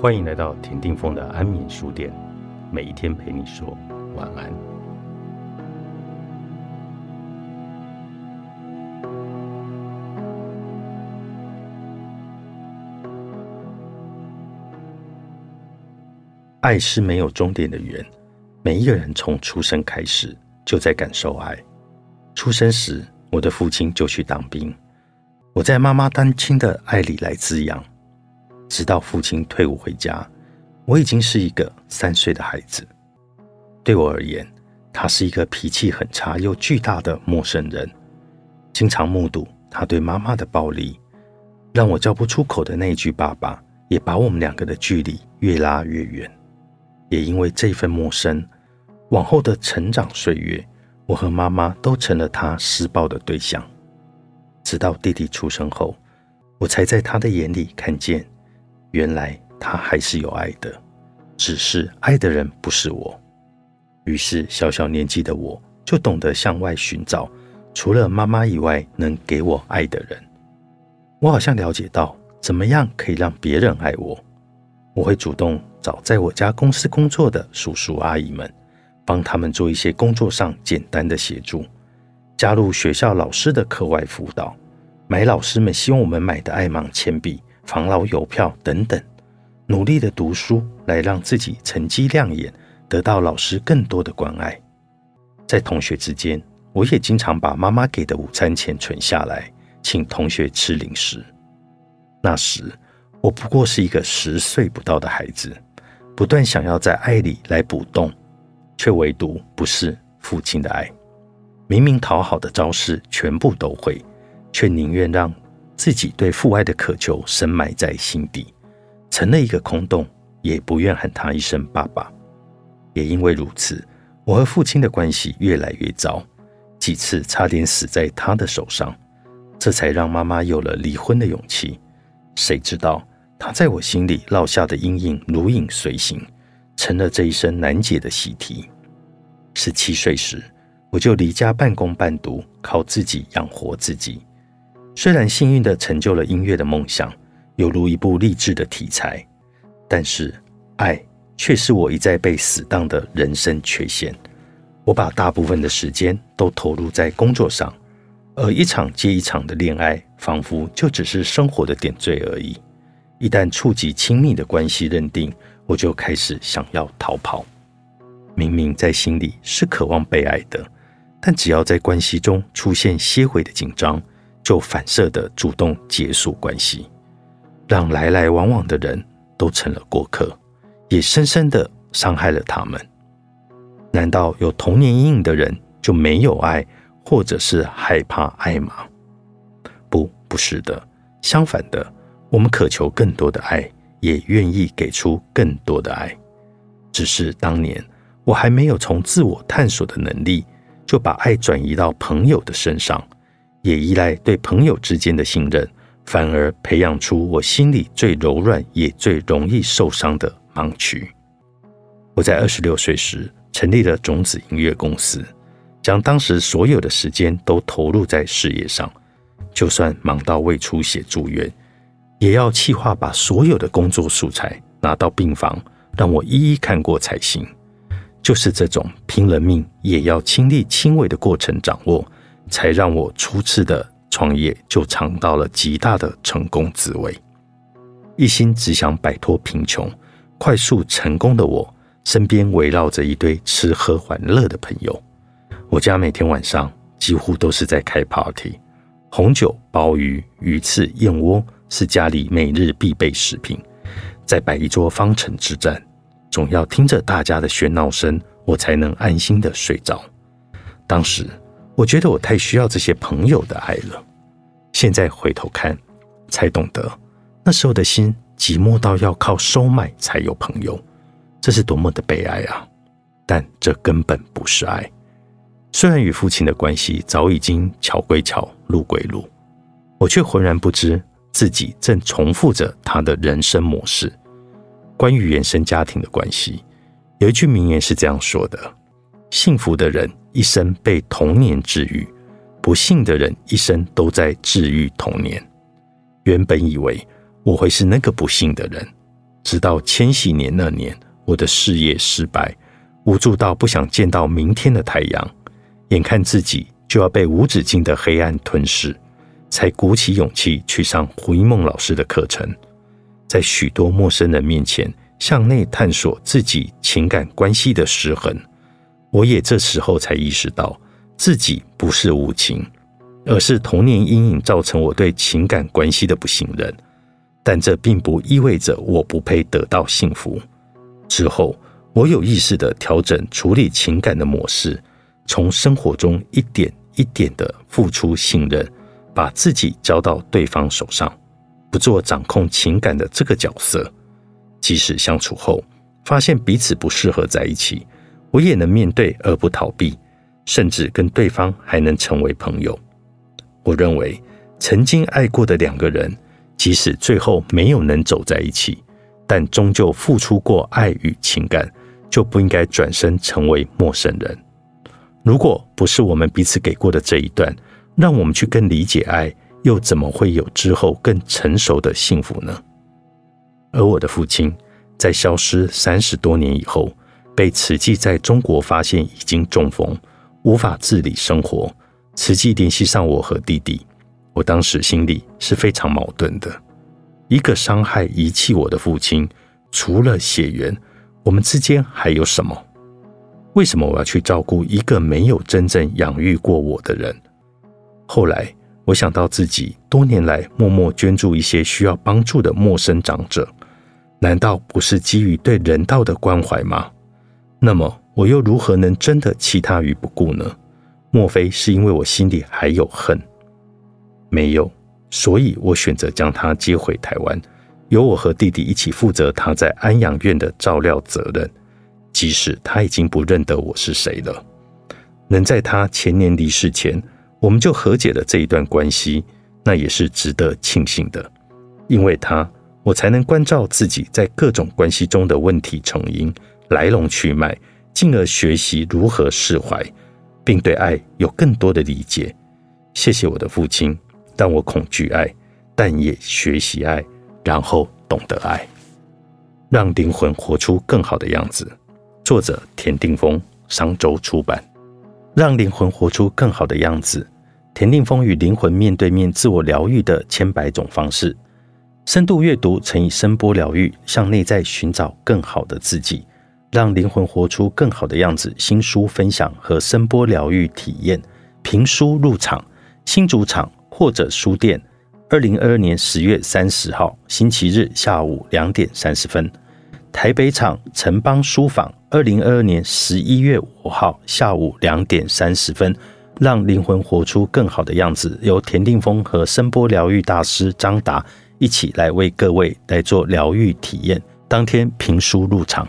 欢迎来到田定峰的安眠书店，每一天陪你说晚安。爱是没有终点的圆，每一个人从出生开始就在感受爱。出生时，我的父亲就去当兵，我在妈妈单亲的爱里来滋养。直到父亲退伍回家，我已经是一个三岁的孩子。对我而言，他是一个脾气很差又巨大的陌生人。经常目睹他对妈妈的暴力，让我叫不出口的那句“爸爸”，也把我们两个的距离越拉越远。也因为这份陌生，往后的成长岁月，我和妈妈都成了他施暴的对象。直到弟弟出生后，我才在他的眼里看见。原来他还是有爱的，只是爱的人不是我。于是小小年纪的我就懂得向外寻找，除了妈妈以外能给我爱的人。我好像了解到怎么样可以让别人爱我。我会主动找在我家公司工作的叔叔阿姨们，帮他们做一些工作上简单的协助，加入学校老师的课外辅导，买老师们希望我们买的爱芒铅笔。防老邮票等等，努力的读书来让自己成绩亮眼，得到老师更多的关爱。在同学之间，我也经常把妈妈给的午餐钱存下来，请同学吃零食。那时我不过是一个十岁不到的孩子，不断想要在爱里来补洞，却唯独不是父亲的爱。明明讨好的招式全部都会，却宁愿让。自己对父爱的渴求深埋在心底，成了一个空洞，也不愿喊他一声爸爸。也因为如此，我和父亲的关系越来越糟，几次差点死在他的手上，这才让妈妈有了离婚的勇气。谁知道他在我心里烙下的阴影如影随形，成了这一生难解的习题。十七岁时，我就离家半工半读，靠自己养活自己。虽然幸运地成就了音乐的梦想，犹如一部励志的题材，但是爱却是我一再被死当的人生缺陷。我把大部分的时间都投入在工作上，而一场接一场的恋爱，仿佛就只是生活的点缀而已。一旦触及亲密的关系认定，我就开始想要逃跑。明明在心里是渴望被爱的，但只要在关系中出现些微的紧张，就反射的主动结束关系，让来来往往的人都成了过客，也深深的伤害了他们。难道有童年阴影的人就没有爱，或者是害怕爱吗？不，不是的。相反的，我们渴求更多的爱，也愿意给出更多的爱。只是当年我还没有从自我探索的能力，就把爱转移到朋友的身上。也依赖对朋友之间的信任，反而培养出我心里最柔软也最容易受伤的盲区。我在二十六岁时成立了种子音乐公司，将当时所有的时间都投入在事业上，就算忙到胃出血住院，也要气化把所有的工作素材拿到病房，让我一一看过才行。就是这种拼了命也要亲力亲为的过程掌握。才让我初次的创业就尝到了极大的成功滋味。一心只想摆脱贫穷、快速成功的我，身边围绕着一堆吃喝玩乐的朋友。我家每天晚上几乎都是在开 party，红酒、鲍鱼、鱼翅、燕窝是家里每日必备食品。在摆一桌方城之战，总要听着大家的喧闹声，我才能安心的睡着。当时。我觉得我太需要这些朋友的爱了。现在回头看，才懂得那时候的心寂寞到要靠收买才有朋友，这是多么的悲哀啊！但这根本不是爱。虽然与父亲的关系早已经桥归桥，路归路，我却浑然不知自己正重复着他的人生模式。关于原生家庭的关系，有一句名言是这样说的：幸福的人。一生被童年治愈，不幸的人一生都在治愈童年。原本以为我会是那个不幸的人，直到千禧年那年，我的事业失败，无助到不想见到明天的太阳，眼看自己就要被无止境的黑暗吞噬，才鼓起勇气去上胡一梦老师的课程，在许多陌生人面前向内探索自己情感关系的失衡。我也这时候才意识到，自己不是无情，而是童年阴影造成我对情感关系的不信任。但这并不意味着我不配得到幸福。之后，我有意识的调整处理情感的模式，从生活中一点一点的付出信任，把自己交到对方手上，不做掌控情感的这个角色。即使相处后发现彼此不适合在一起，我也能面对而不逃避，甚至跟对方还能成为朋友。我认为，曾经爱过的两个人。即使最后没有能走在一起，但终究付出过爱与情感，就不应该转身成为陌生人。如果不是我们彼此给过的这一段，让我们去更理解爱，又怎么会有之后更成熟的幸福呢？而我的父亲在消失三十多年以后，被慈济在中国发现已经中风，无法自理生活。慈济联系上我和弟弟。我当时心里是非常矛盾的。一个伤害、遗弃我的父亲，除了血缘，我们之间还有什么？为什么我要去照顾一个没有真正养育过我的人？后来，我想到自己多年来默默捐助一些需要帮助的陌生长者，难道不是基于对人道的关怀吗？那么，我又如何能真的弃他于不顾呢？莫非是因为我心里还有恨？没有，所以我选择将他接回台湾，由我和弟弟一起负责他在安养院的照料责任。即使他已经不认得我是谁了，能在他前年离世前，我们就和解了这一段关系，那也是值得庆幸的。因为他，我才能关照自己在各种关系中的问题成因、来龙去脉，进而学习如何释怀，并对爱有更多的理解。谢谢我的父亲。但我恐惧爱，但也学习爱，然后懂得爱，让灵魂活出更好的样子。作者田定峰，商周出版。让灵魂活出更好的样子。田定峰与灵魂面对面自我疗愈的千百种方式。深度阅读乘以声波疗愈，向内在寻找更好的自己，让灵魂活出更好的样子。新书分享和声波疗愈体验，评书入场，新主场。或者书店，二零二二年十月三十号星期日下午两点三十分；台北场城邦书坊，二零二二年十一月五号下午两点三十分。让灵魂活出更好的样子，由田定峰和声波疗愈大师张达一起来为各位来做疗愈体验。当天评书入场。